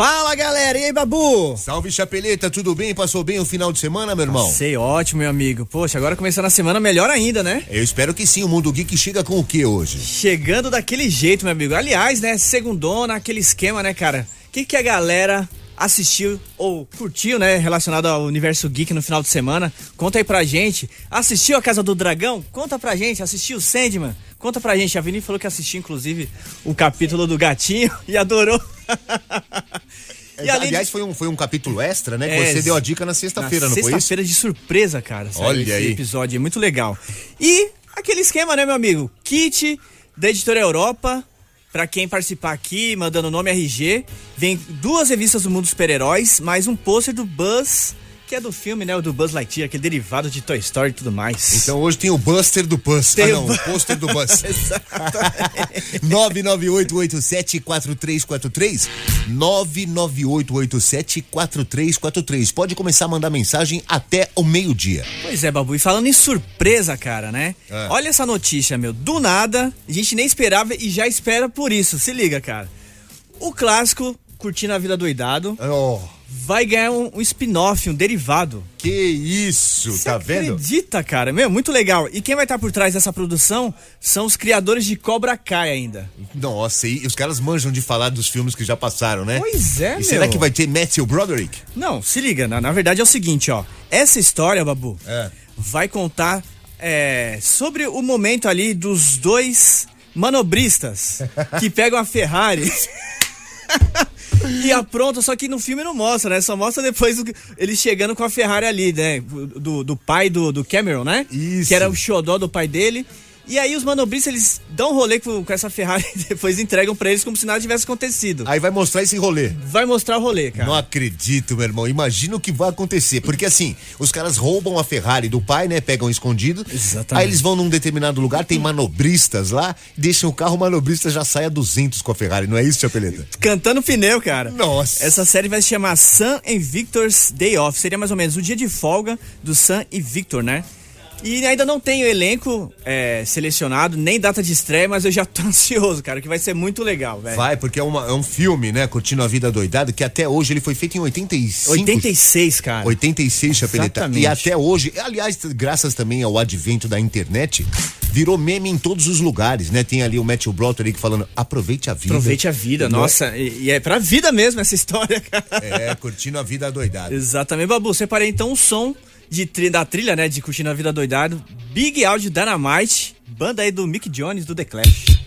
Fala galera, e aí Babu? Salve Chapeleta, tudo bem? Passou bem o final de semana, meu irmão? Sei, ótimo, meu amigo. Poxa, agora começando a semana melhor ainda, né? Eu espero que sim. O Mundo Geek chega com o que hoje? Chegando daquele jeito, meu amigo. Aliás, né, segundona, aquele esquema, né, cara? O que, que a galera assistiu ou curtiu, né, relacionado ao universo geek no final de semana? Conta aí pra gente. Assistiu a Casa do Dragão? Conta pra gente. Assistiu Sandman? Conta pra gente. A Vini falou que assistiu, inclusive, o capítulo do gatinho e adorou. E Aliás, de... foi, um, foi um capítulo extra, né? É, que você deu a dica na sexta-feira, não foi isso? Sexta-feira de surpresa, cara. Olha esse aí. episódio é muito legal. E aquele esquema, né, meu amigo? Kit da Editora Europa. Pra quem participar aqui, mandando nome RG, vem duas revistas do mundo dos super-heróis, mais um pôster do Buzz que é do filme, né? O do Buzz Lightyear, aquele derivado de Toy Story e tudo mais. Então hoje tem o Buster do Buzz. Tem ah, não, o pôster do Buzz. Exatamente. 998874343 998874343. Pode começar a mandar mensagem até o meio-dia. Pois é, Babu. E falando em surpresa, cara, né? É. Olha essa notícia, meu. Do nada, a gente nem esperava e já espera por isso. Se liga, cara. O clássico Curtindo a Vida Doidado. Oh vai ganhar um, um spin-off, um derivado. Que isso, Cê tá vendo? Acredita, cara? Meu, muito legal. E quem vai estar por trás dessa produção são os criadores de Cobra Kai ainda. Nossa, e os caras manjam de falar dos filmes que já passaram, né? Pois é, e meu. será que vai ter Matthew Broderick? Não, se liga, na, na verdade é o seguinte, ó. Essa história, Babu, é. vai contar é, sobre o momento ali dos dois manobristas que pegam a Ferrari. e apronta, só que no filme não mostra, né? Só mostra depois ele chegando com a Ferrari ali, né? Do, do pai do, do Cameron, né? Isso. Que era o xodó do pai dele. E aí os manobristas, eles dão um rolê com, com essa Ferrari e depois entregam para eles como se nada tivesse acontecido. Aí vai mostrar esse rolê. Vai mostrar o rolê, cara. Não acredito, meu irmão. Imagina o que vai acontecer. Porque assim, os caras roubam a Ferrari do pai, né? Pegam escondido. Exatamente. Aí eles vão num determinado lugar, tem manobristas lá, deixam o carro, o manobrista já sai a 200 com a Ferrari. Não é isso, Chapeleta? Cantando pneu, cara. Nossa. Essa série vai se chamar Sam and Victor's Day Off. Seria mais ou menos o dia de folga do Sam e Victor, né? E ainda não tenho elenco é, selecionado, nem data de estreia, mas eu já tô ansioso, cara, que vai ser muito legal, velho. Vai, porque é, uma, é, um filme, né? Curtindo a Vida Doidada, que até hoje ele foi feito em 85. 86, cara. 86, Chapeleta. E até hoje, aliás, graças também ao advento da internet, virou meme em todos os lugares, né? Tem ali o Matthew Broderick falando, aproveite a vida. Aproveite a vida, nossa. E, e, é pra vida mesmo essa história, cara. É, curtindo a vida doidada. Exatamente, Babu. Separei então um som de, da trilha, né? De Curtindo a Vida Doidado. Big Audio Dynamite, banda aí do Mick Jones do The Clash.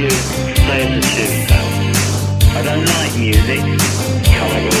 you. I don't like music. Can't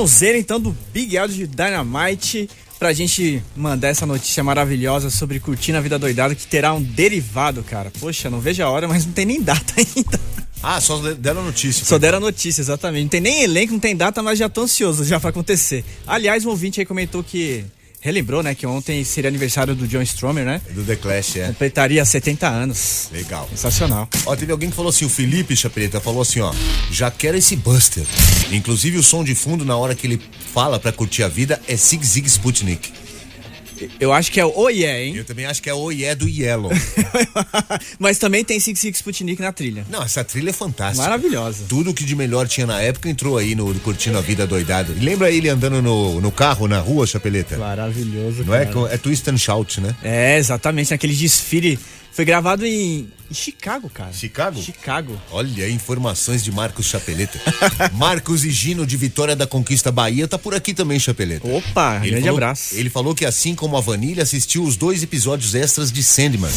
Sonzeira então do Big Audio de Dynamite pra gente mandar essa notícia maravilhosa sobre Curtindo a Vida Doidada que terá um derivado, cara. Poxa, não vejo a hora, mas não tem nem data ainda. Ah, só deram notícia. Só deram a notícia, exatamente. Não tem nem elenco, não tem data, mas já tô ansioso já pra acontecer. Aliás, um ouvinte aí comentou que relembrou, né, que ontem seria aniversário do John Stromer, né? Do The Clash, é. Completaria 70 anos. Legal. Sensacional. Ó, teve alguém que falou assim, o Felipe Chapeleta falou assim, ó, já quero esse Buster. Inclusive o som de fundo na hora que ele fala pra curtir a vida é Sig Zig Sputnik. Eu acho que é o Oh Yeah, hein? Eu também acho que é o Ié do Yellow. mas também tem Six Six Sputnik na trilha. Não, essa trilha é fantástica. Maravilhosa. Tudo que de melhor tinha na época entrou aí no Curtindo a Vida Doidado. E lembra ele andando no, no carro, na rua, Chapeleta? Maravilhoso, Não é? cara. com- É twist and shout, né? É, exatamente, naquele desfile. Foi gravado em, em Chicago, cara. Chicago? Chicago. Olha, informações de Marcos Chapeleta. Marcos e Gino de Vitória da Conquista Bahia tá por aqui também, Chapeleta. Opa, grande falou, abraço. Ele falou que assim como a Vanilla assistiu os dois episódios extras de Sandman.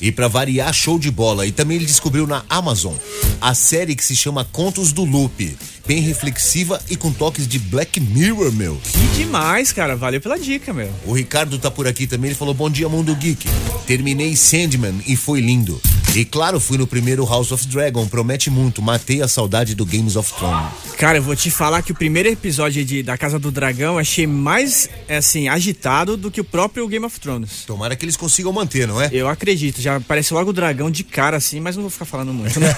E pra variar, show de bola. E também ele descobriu na Amazon a série que se chama Contos do Loop. Bem reflexiva e com toques de Black Mirror, meu. Que demais, cara. Valeu pela dica, meu. O Ricardo tá por aqui também, ele falou: Bom dia, mundo geek. Terminei Sandman e foi lindo. E claro, fui no primeiro House of Dragon, promete muito, matei a saudade do Games of Thrones. Cara, eu vou te falar que o primeiro episódio de, da Casa do Dragão achei mais, assim, agitado do que o próprio Game of Thrones. Tomara que eles consigam manter, não é? Eu acredito, já aparece logo o dragão de cara assim, mas não vou ficar falando muito, né?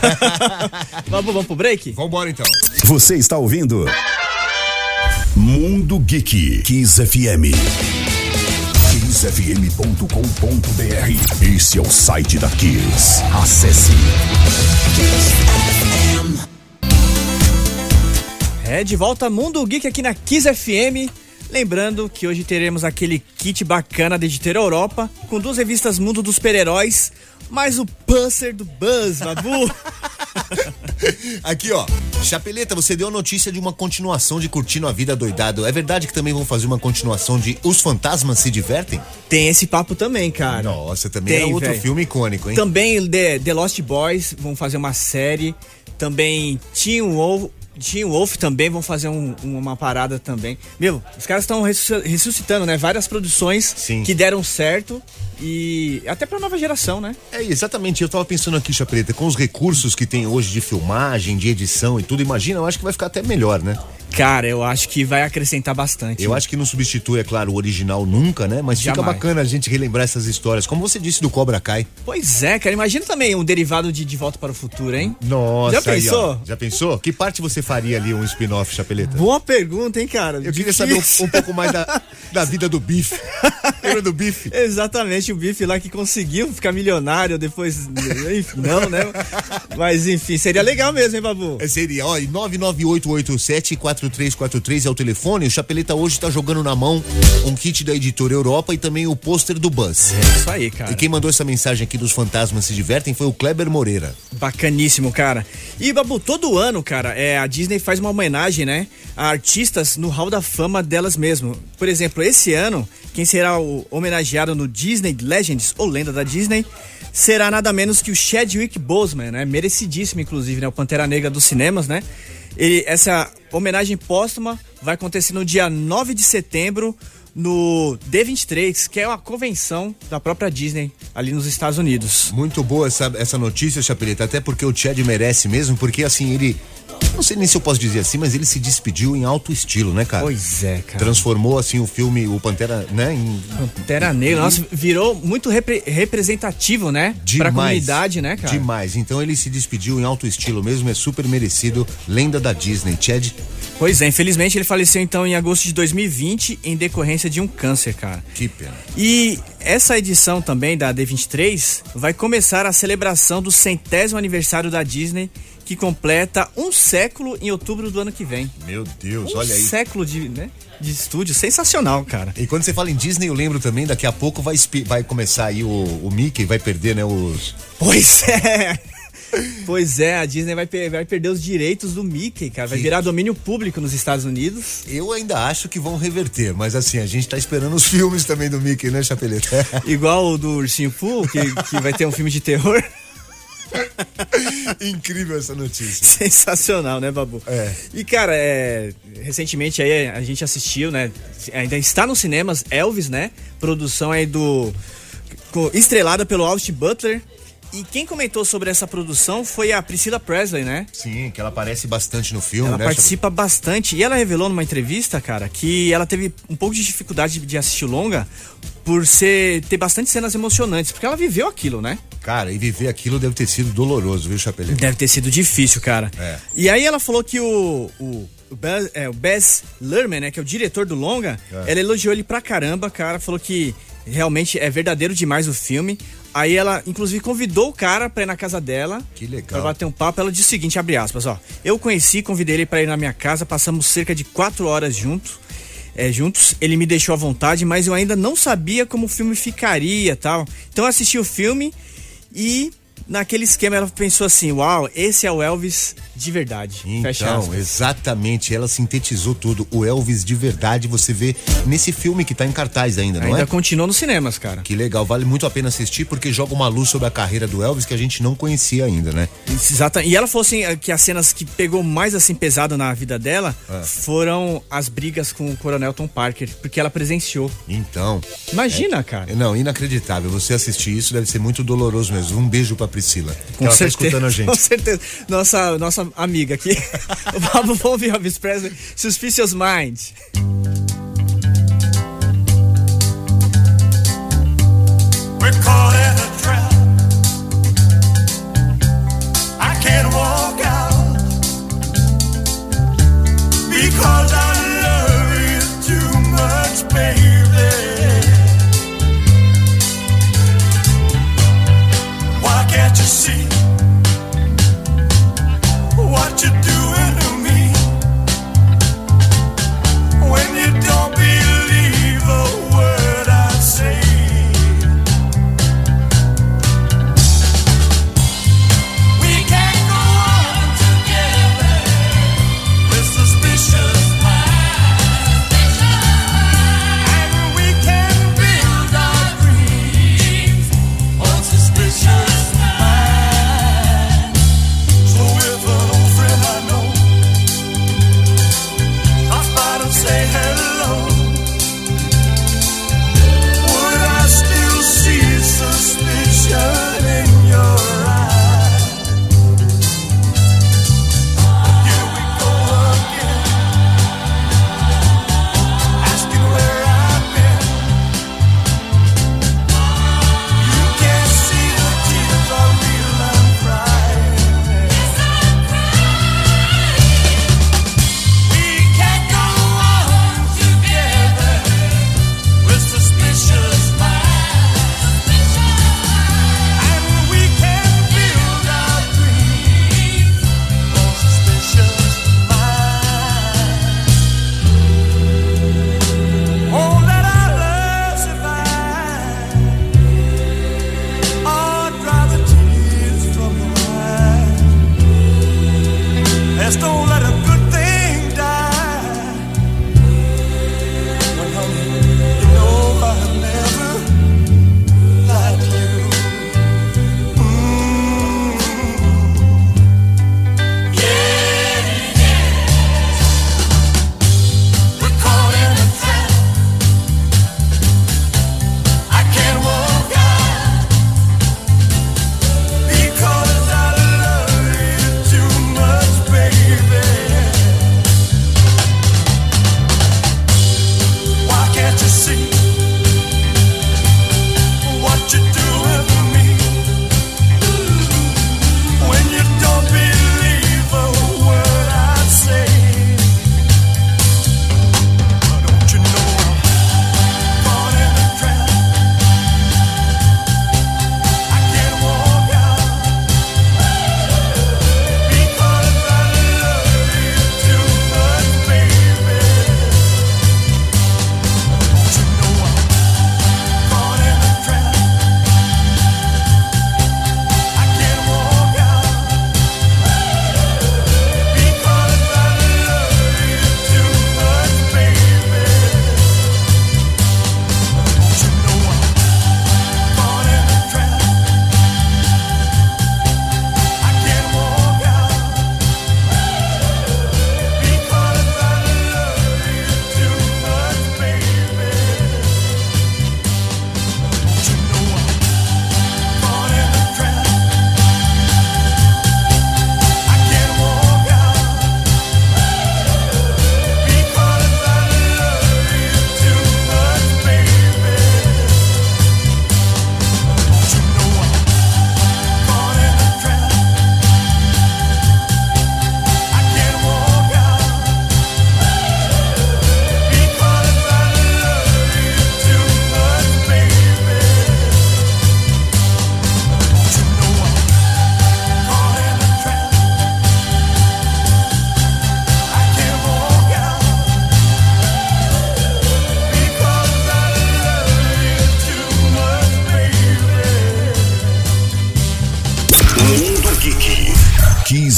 vamos, vamos pro break? Vambora então. Você está ouvindo Mundo Geek Kiss FM. KissFM.com.br Esse é o site da Kiss. Acesse. É, de volta Mundo Geek aqui na Kiss FM. Lembrando que hoje teremos aquele kit bacana da Editora Europa, com duas revistas Mundo dos Super-Heróis, mais o Pulser do Buzz, Babu. Aqui, ó. Chapeleta, você deu a notícia de uma continuação de Curtindo a Vida Doidado. É verdade que também vão fazer uma continuação de Os Fantasmas Se Divertem? Tem esse papo também, cara. Nossa, também Tem, é outro velho. filme icônico, hein? Também The, The Lost Boys vão fazer uma série. Também Teen Wolf, Teen Wolf também vão fazer um- uma parada também. Meu, os caras estão ressusc- ressuscitando, né? Várias produções Sim. que deram certo e até pra nova geração, né? É, exatamente. Eu tava pensando aqui, Chapeleta, com os recursos que tem hoje de filmagem, de edição e tudo, imagina, eu acho que vai ficar até melhor, né? Cara, eu acho que vai acrescentar bastante. Eu acho que não substitui, é claro, o original nunca, né? Mas fica Jamais. bacana a gente relembrar essas histórias. Como você disse do Cobra Kai. Pois é, cara. Imagina também um derivado de De Volta para o Futuro, hein? Nossa, Já aí, pensou? ó. Já pensou? Que parte você faria ali um spin-off, Chapeleta? Boa pergunta, hein, cara? Eu queria saber um, Difícil. um pouco mais da, da vida do Bife. Lembra do Bife? Exatamente, o Bife lá que conseguiu ficar milionário depois. Enfim, não, né? Mas enfim, seria legal mesmo, hein, Babu? É, seria, ó, e 99887-4343 é o telefone. O Chapeleta hoje tá jogando na mão um kit da editora Europa e também o pôster do Buzz. Isso aí, cara. E quem mandou essa mensagem aqui dos fantasmas se divertem foi o Kleber Moreira. Bacaníssimo, cara. E, Babu, todo ano, cara, é, a Disney faz uma homenagem, né? A artistas no hall da fama delas mesmo. Por exemplo, esse ano, quem será o homenageado no Disney Legends, ou Lenda da Disney, será nada menos que o Chadwick Boseman, né? Merecidíssimo, inclusive, né? O Pantera Negra dos cinemas, né? Essa homenagem póstuma vai acontecer no dia 9 de setembro no D23, que é uma convenção da própria Disney ali nos Estados Unidos. Muito boa essa, essa notícia, Chapeleta, até porque o Chad merece mesmo, porque assim, ele. Não sei nem se eu posso dizer assim, mas ele se despediu em alto estilo, né, cara? Pois é, cara. Transformou assim o filme, o Pantera, né? Em, Pantera Negra, nossa, virou muito repre- representativo, né? Pra demais. comunidade, né, cara? Demais. Então ele se despediu em alto estilo mesmo, é super merecido. Lenda da Disney, Chad. Pois é, infelizmente ele faleceu então em agosto de 2020 em decorrência de um câncer, cara. Que pena. E essa edição também da D23 vai começar a celebração do centésimo aniversário da Disney, que completa um século em outubro do ano que vem. Meu Deus, Um olha aí. século de, né, de estúdio, sensacional, cara. E quando você fala em Disney, eu lembro também, daqui a pouco vai, vai começar aí o, o Mickey, vai perder, né, os... Pois é. Pois é, a Disney vai, per- vai perder os direitos do Mickey, cara. Vai virar domínio público nos Estados Unidos. Eu ainda acho que vão reverter, mas assim, a gente tá esperando os filmes também do Mickey, né, Chapeleta? Igual o do Ursinho Pooh, que, que vai ter um filme de terror. Incrível essa notícia. Sensacional, né, Babu? É. E, cara, é, recentemente aí a gente assistiu, né? Ainda está nos cinemas Elvis, né? Produção aí do. Estrelada pelo Austin Butler. E quem comentou sobre essa produção foi a Priscilla Presley, né? Sim, que ela aparece bastante no filme, Ela né? participa bastante. E ela revelou numa entrevista, cara, que ela teve um pouco de dificuldade de assistir o longa por ser, ter bastante cenas emocionantes, porque ela viveu aquilo, né? Cara, e viver aquilo deve ter sido doloroso, viu, Chapeleta? Deve ter sido difícil, cara. É. E aí ela falou que o, o, o, Baz, é, o Baz Luhrmann, né, que é o diretor do longa, É. ela elogiou ele pra caramba, cara. Falou que realmente é verdadeiro demais o filme. Aí ela, inclusive, convidou o cara pra ir na casa dela. Que legal. Pra bater um papo. Ela disse o seguinte, abre aspas, ó. Eu conheci, convidei ele pra ir na minha casa, passamos cerca de quatro horas juntos. É, juntos, ele me deixou à vontade, mas eu ainda não sabia como o filme ficaria tal. Então eu assisti o filme e naquele esquema ela pensou assim: Uau, esse é o Elvis de verdade. Então, exatamente, ela sintetizou tudo. O Elvis de verdade você vê nesse filme que tá em cartaz ainda, não Ainda é? continua nos cinemas, cara. Que legal, vale muito a pena assistir porque joga uma luz sobre a carreira do Elvis que a gente não conhecia ainda, né? Exata. E ela falou assim eh, que as cenas que pegou mais assim pesado na vida dela Ah. foram as brigas com o Coronel Tom Parker, porque ela presenciou. Então. Imagina, cara. Não, inacreditável. Você assistir isso deve ser muito doloroso mesmo. Um beijo pra Priscila. Com ela tá certeza. escutando a gente. Com certeza. Nossa, nossa amiga aqui. Vamos ouvir Elvis Presley. Suspicious Mind. We're caught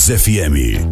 Kiss FM.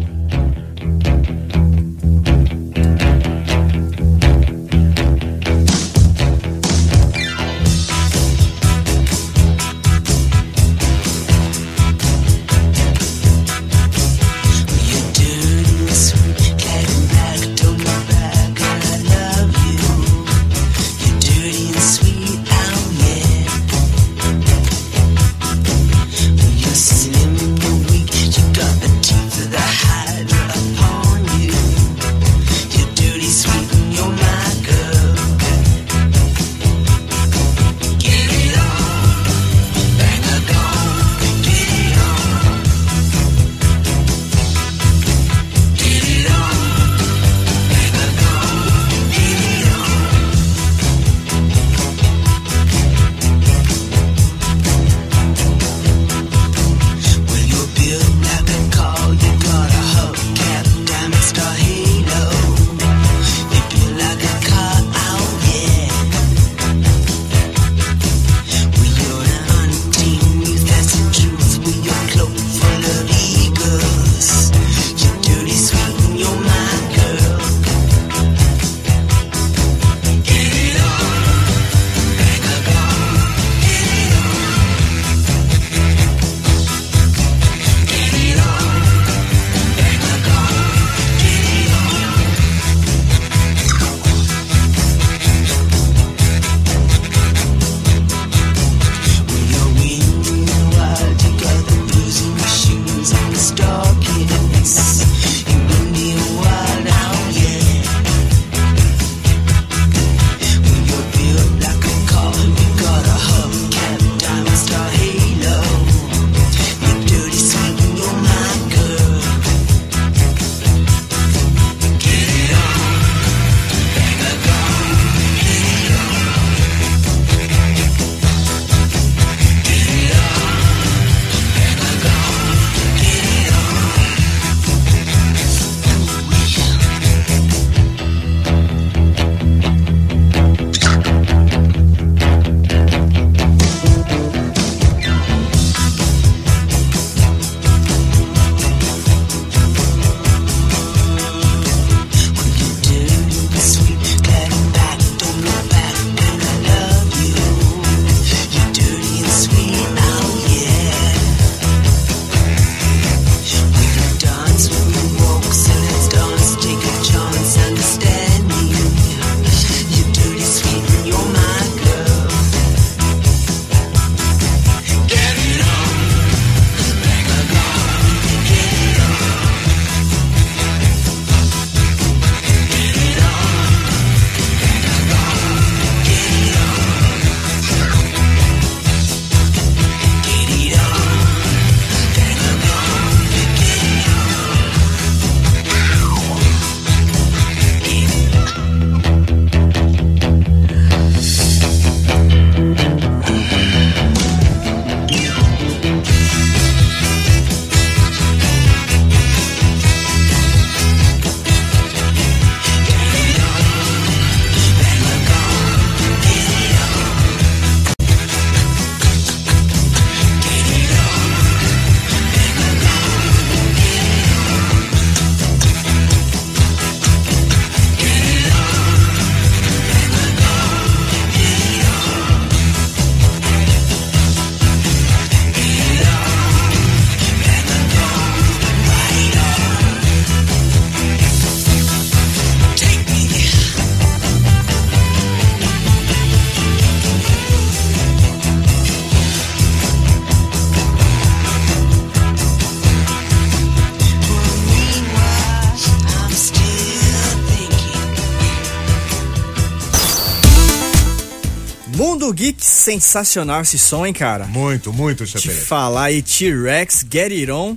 Sensacional esse som, hein, cara? Muito, muito, Te Chapeleiro. falar aí, T-Rex, Get It On,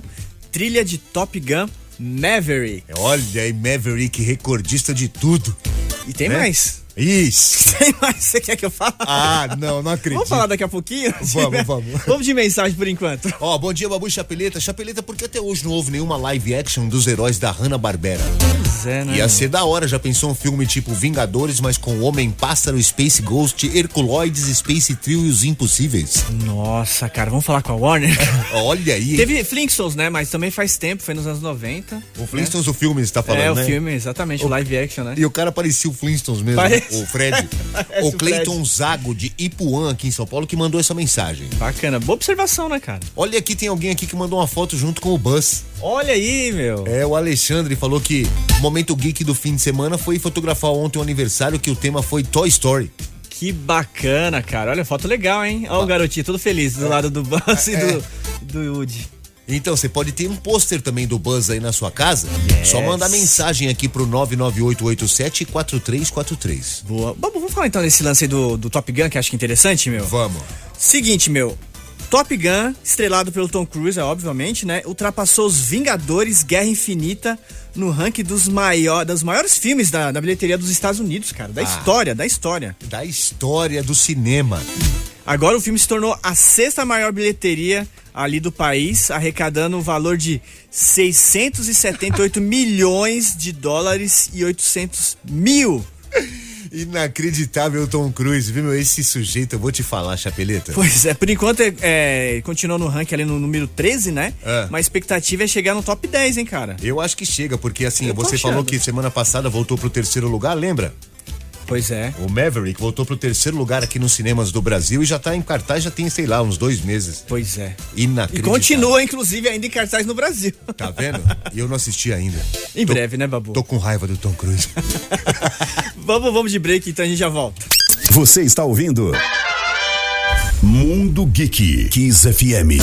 trilha de Top Gun, Maverick. Olha aí, Maverick, recordista de tudo. E tem Né? mais. Ixi. Tem mais que você quer que eu fale? Ah, não, não acredito. Vamos falar daqui a pouquinho? Vamos, vamos. Vamos de mensagem por enquanto. Ó, bom dia, Babu e Chapeleta. Chapeleta, por que até hoje não houve nenhuma live action dos heróis da Hanna-Barbera? Pois é, né? Ia ser da hora, já pensou um filme tipo Vingadores, mas com Homem-Pássaro, Space Ghost, Herculoides, Space Trio e os Impossíveis? Nossa, cara, vamos falar com a Warner? Olha aí. Teve Flintstones, né? Mas também faz tempo, foi nos anos 90. O Flintstones, o filme, você tá falando, é, o né? filme, exatamente, o live action, né? E o cara parecia o Flintstones mesmo, Parece. O Fred. O Cleiton. Zago, de Ipuã, aqui em São Paulo, que mandou essa mensagem. Bacana, boa observação, né, cara? Olha aqui, tem alguém aqui que mandou uma foto junto com o Buzz. Olha aí, meu. É, o Alexandre falou que o momento geek do fim de semana foi fotografar ontem o aniversário que o tema foi Toy Story. Que bacana, cara. Olha, foto legal, hein? Olha o garotinho todo feliz do lado do Buzz e É. do, do Woody. Então, você pode ter um pôster também do Buzz aí na sua casa. Só mandar mensagem aqui pro 99887-4343. Boa. Babu, vamos falar então desse lance aí do, do Top Gun, que acho que é interessante, meu? Vamos. Seguinte, meu. Top Gun, estrelado pelo Tom Cruise, é, obviamente, né? Ultrapassou os Vingadores Guerra Infinita no ranking dos, maior, dos maiores filmes da, da bilheteria dos Estados Unidos, cara. Da história, da história. Da história do cinema. Agora o filme se tornou a sexta maior bilheteria ali do país, arrecadando o valor de 678 milhões de dólares e 800 mil. Inacreditável Tom Cruise, viu, meu? Esse sujeito, eu vou te falar, Chapeleta. Pois é, por enquanto é, é, continuou no ranking ali no número 13, né? É. Mas a expectativa é chegar no top 10, hein, cara? Eu acho que chega, porque assim, Eu você falou que semana passada voltou pro terceiro lugar, lembra? Pois é. O Maverick voltou pro terceiro lugar aqui nos cinemas do Brasil e já tá em cartaz, já tem, sei lá, uns dois meses. Pois é. E Inacreditável. continua, inclusive, ainda em cartaz no Brasil. Tá vendo? E eu não assisti ainda. Em Tô- breve, né, Babu? Tô com raiva do Tom Cruise. Vamos, vamos de break, então a gente já volta. Você está ouvindo Mundo Geek Kiss FM.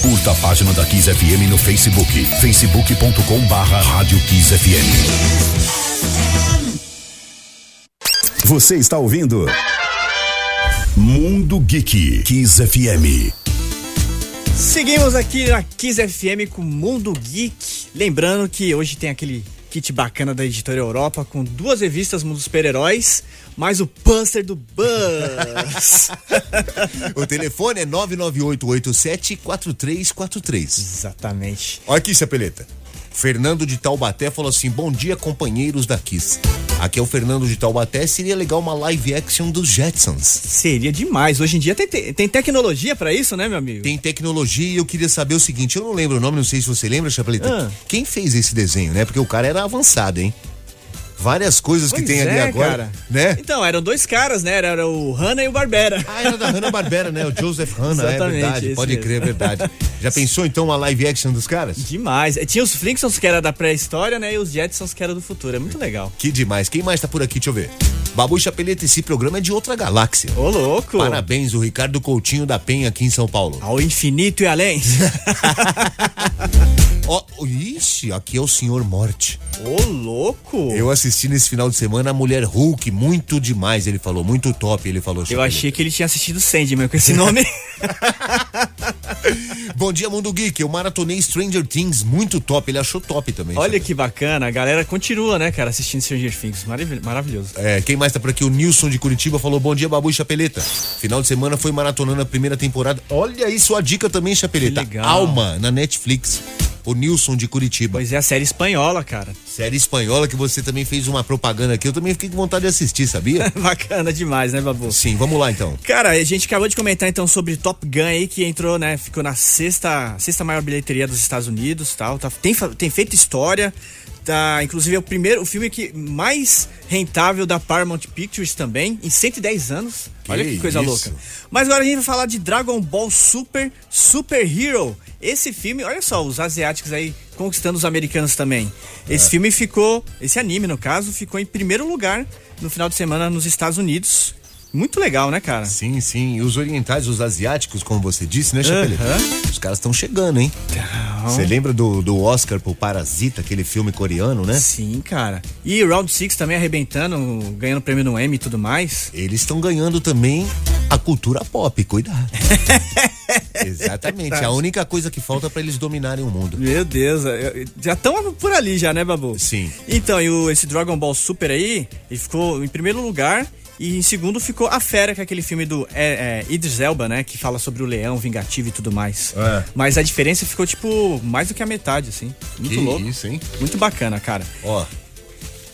Curta a página da Kiss FM no Facebook, facebook.com barra Rádio Kiss FM. Você está ouvindo Mundo Geek Kiss FM. Seguimos aqui na Kiss FM com Mundo Geek. Lembrando que hoje tem aquele kit bacana da editora Europa com duas revistas Mundo Super-Heróis, mais o pôster do Buzz. o telefone é 998874343. Exatamente. Olha aqui, Chapeleta. Fernando de Taubaté falou assim: Bom dia, companheiros da Kiss. Aqui é o Fernando de Taubaté. Seria legal uma live action dos Jetsons. Seria demais. Hoje em dia tem, te- tem tecnologia pra isso, né, meu amigo? Tem tecnologia e eu queria saber o seguinte: eu não lembro o nome, não sei se você lembra, Chapeleta. Ah. Quem fez esse desenho, né? Porque o cara era avançado, hein? Várias coisas que Pois tem ali é, agora. cara. Né? Então, eram dois caras, né? Era, era o Hanna e o Barbera. Ah, era da Hanna-Barbera, né? O Joseph Hanna, é verdade. Pode mesmo. crer, é verdade. Já pensou então uma live action dos caras? Demais. Tinha os Flintstones que era da pré-história, né? E os Jetsons que era do futuro. É muito legal. Que demais. Quem mais tá por aqui? Deixa eu ver. Babu Chapeleta, esse programa é de outra galáxia. Ô, louco. Parabéns, o Ricardo Coutinho da Penha aqui em São Paulo. Ao infinito e além. Ó, ixi, aqui é o Senhor Morte. Ô, louco. Eu assisti nesse final de semana a Mulher Hulk, muito demais, ele falou, muito top, ele falou. Eu achei que ele tinha assistido Sandman com esse nome. Bom dia, Mundo Geek, eu maratonei Stranger Things, muito top, ele achou top também. Olha Chapeleta. que bacana. A galera continua, né, cara, assistindo Stranger Things. Marav- Maravilhoso. É, quem mais tá por aqui? O Nilson de Curitiba falou: Bom dia, Babu e Chapeleta. Final de semana foi maratonando a primeira temporada. Olha aí sua dica também, Chapeleta. Alma, na Netflix. O Nilson de Curitiba. Pois é, a série espanhola, cara. Série espanhola que você também fez uma propaganda aqui. Eu também fiquei com vontade de assistir, sabia? Bacana demais, né, Babu? Sim, vamos lá então. Cara, a gente acabou de comentar então sobre Top Gun aí, que entrou, né? Ficou na sexta, sexta maior bilheteria dos Estados Unidos tal. Tá, tem, tem feito história. Tá, inclusive é o primeiro, o filme que mais rentável da Paramount Pictures também, em 110 anos. Que Olha que coisa isso. louca. Mas agora a gente vai falar de Dragon Ball Super Super Hero. Esse filme, olha só, os asiáticos aí conquistando os americanos também. Esse filme ficou, esse anime no caso, ficou em primeiro lugar no final de semana nos Estados Unidos. Muito legal, né, cara? Sim, sim. E os orientais, os asiáticos, como você disse, né, Chapeleta? Aham. Os caras estão chegando, hein? Você lembra do, do Oscar pro Parasita, aquele filme coreano, né? Sim, cara. E o Round Six também arrebentando, ganhando prêmio no Emmy e tudo mais. Eles estão ganhando também a cultura pop, cuidado. Exatamente, a única coisa que falta pra eles dominarem o mundo. Meu Deus, eu- já estão por ali já, né, Babu? Sim. Então, e o- esse Dragon Ball Super aí, ele ficou em primeiro lugar e em segundo ficou A Fera, que é aquele filme do é, é, Idris Elba, né? Que fala sobre o leão vingativo e tudo mais. É. Mas a diferença ficou, tipo, mais do que a metade, assim. Muito Que louco. isso, hein? Muito bacana, cara. Ó,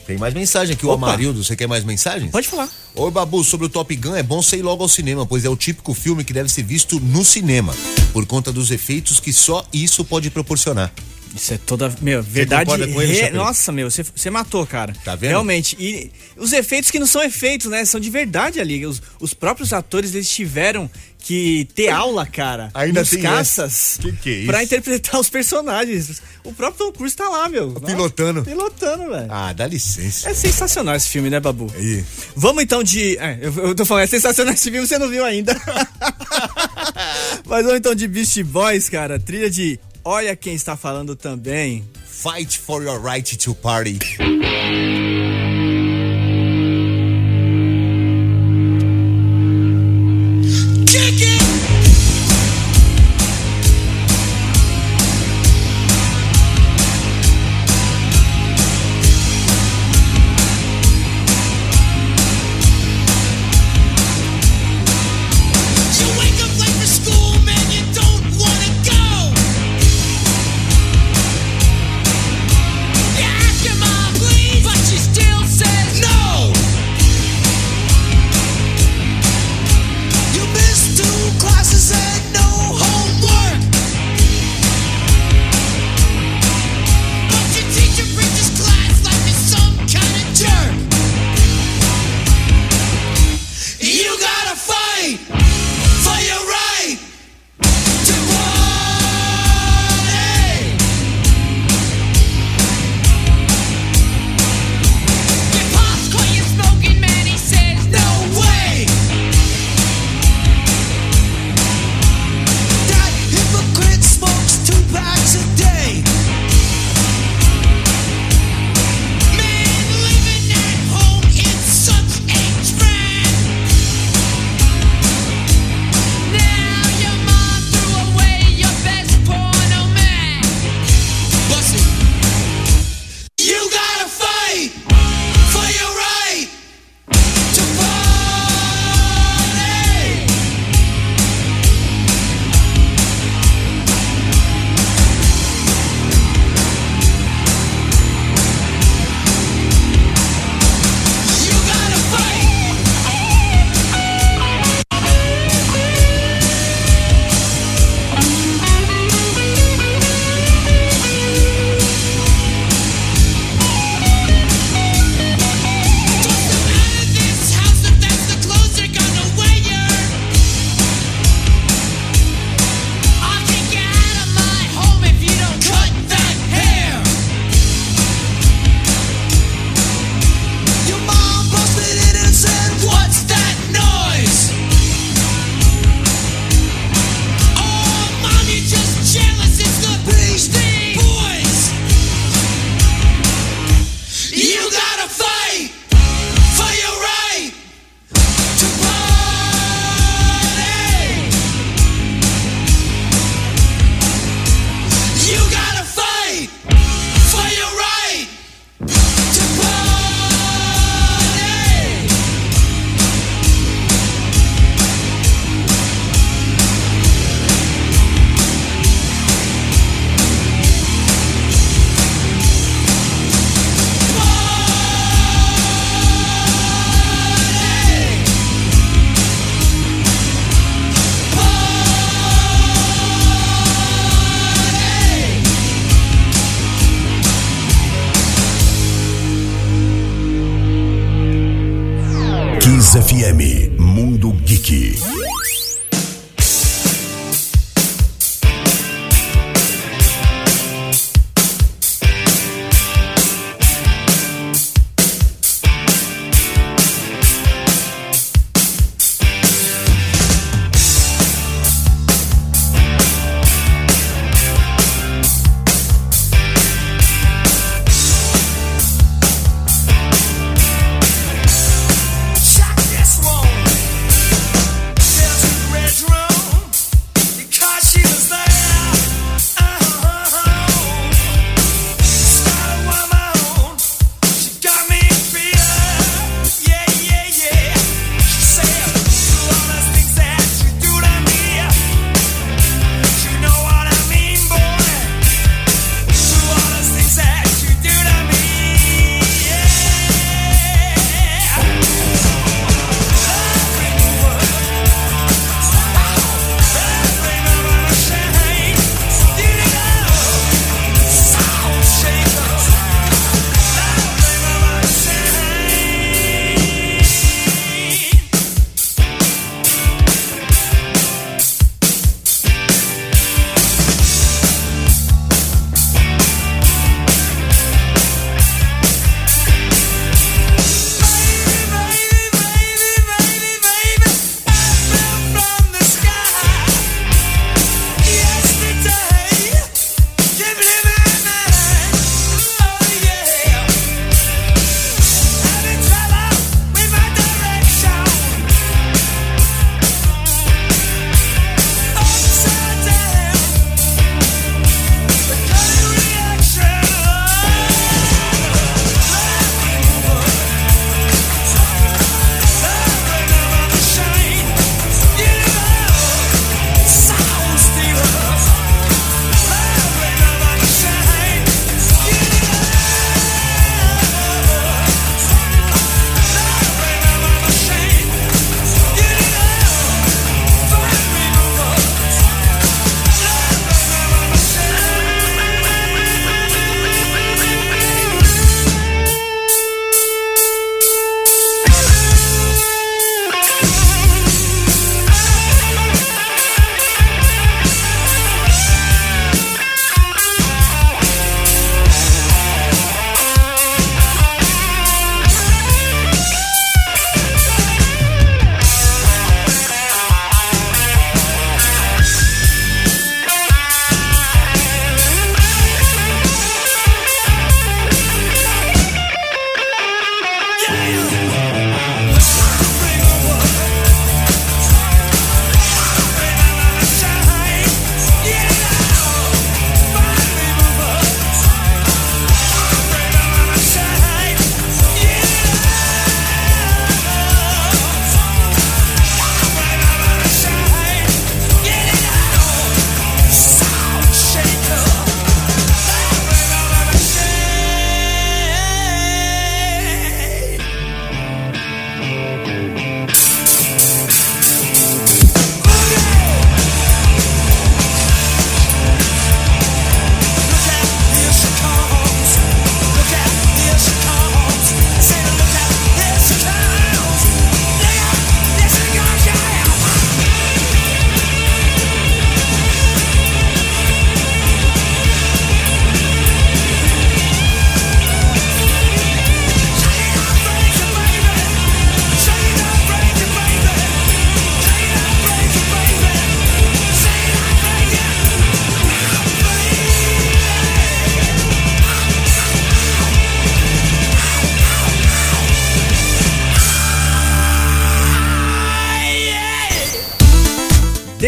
tem mais mensagem aqui, o Opa. Amarildo, você quer mais mensagens? Pode falar. Oi, Babu, sobre o Top Gun, é bom você ir logo ao cinema, pois é o típico filme que deve ser visto no cinema, por conta dos efeitos que só isso pode proporcionar. Isso é toda, meu, verdade. ele, re-? Nossa, meu, você- você matou, cara. Tá vendo? Realmente. E os efeitos que não são efeitos, né? São de verdade ali. Os, os próprios atores, eles tiveram que ter aula, cara. Ainda nos tem caças. Que que é isso? Pra interpretar os personagens. O próprio Tom Cruise tá lá, meu. Pilotando. Nossa, pilotando, velho. Ah, dá licença. É sensacional esse filme, né, Babu? Aí. Vamos então de. É, eu, eu tô falando, é sensacional esse filme, você não viu ainda. Mas vamos então de Beast Boys, cara. Trilha de Olha Quem Está Falando também. Fight for your right to party.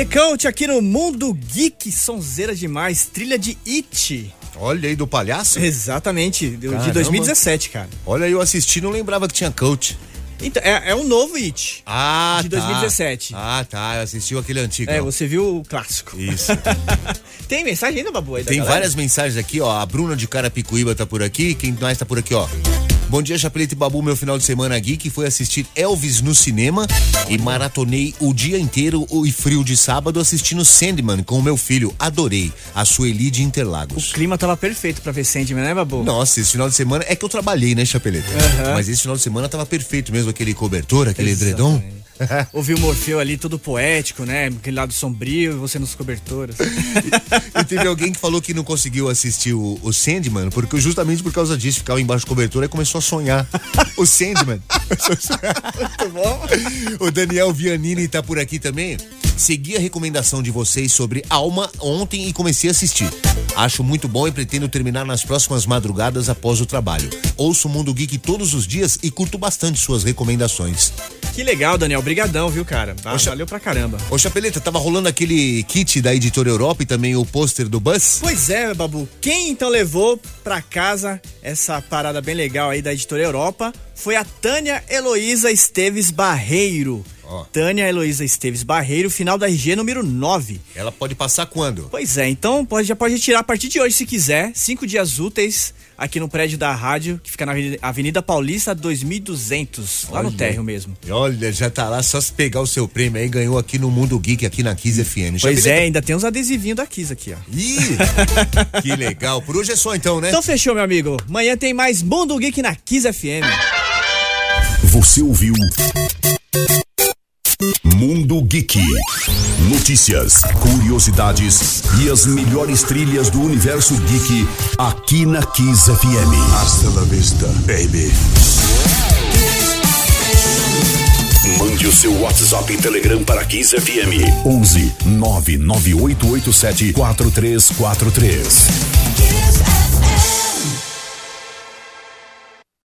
Coach aqui no Mundo Geek, sonzeira demais, trilha de It. Olha aí do palhaço. Exatamente, de Caramba. 2017, cara. Olha, eu assisti, não lembrava que tinha coach. Então, é, é um novo It. Ah, De tá. 2017. Ah, tá. Eu assisti aquele antigo. É, você viu o clássico. Isso. Tem mensagem ainda, Babu? aí Tem galera? várias mensagens aqui, ó. A Bruna de Carapicuíba tá por aqui. Quem mais tá por aqui, ó? Bom dia, Chapeleta e Babu. Meu final de semana geek foi assistir Elvis no cinema e maratonei o dia inteiro o- e frio de sábado assistindo Sandman com o meu filho. Adorei. A Sueli de O Interlagos. clima tava perfeito pra ver Sandman, né, Babu? Nossa, esse final de semana é que eu trabalhei, né, Chapeleta? Aham. Mas esse final de semana tava perfeito mesmo, aquele cobertor, aquele edredom. Ouvi o Morfeu ali, todo poético, né? Aquele lado sombrio e você nos cobertores. E teve alguém que falou que não conseguiu assistir o, o Sandman, porque justamente por causa disso, ficava embaixo do cobertor e começou a sonhar. O Sandman. Muito bom. O Daniel Vianini tá por aqui também. Segui a recomendação de vocês sobre Alma ontem e comecei a assistir. Acho muito bom e pretendo terminar nas próximas madrugadas após o trabalho. Ouço o Mundo Geek todos os dias e curto bastante suas recomendações. Que legal, Daniel. Brigadão, viu, cara? Ah, Poxa. valeu pra caramba. Ô Chapeleta, tava rolando aquele kit da Editora Europa e também o pôster do Buzz? Pois é, Babu. Quem então levou pra casa essa parada bem legal aí da Editora Europa foi a Tânia Heloísa Esteves Barreiro. Ó. Tânia Heloísa Esteves Barreiro, final da RG número 9. Ela pode passar quando? Pois é, então pode, já pode retirar a partir de hoje se quiser. Cinco dias úteis aqui no prédio da rádio, que fica na Avenida- Paulista 2200, lá no térreo mesmo. E Olha, já tá lá, só se pegar o seu prêmio aí, ganhou aqui no Mundo Geek, aqui na Kiss FM. Pois é, ainda tem uns adesivinhos da Kiss aqui, ó. Ih, que legal. Por hoje é só então, né? Então fechou, meu amigo. Amanhã tem mais Mundo Geek na Kiss FM. Você ouviu Mundo Geek. Notícias, curiosidades e as melhores trilhas do universo geek aqui na Kiss FM. Hasta la vista, baby. Mande o seu WhatsApp e Telegram para Kiss FM 11 99887 4343.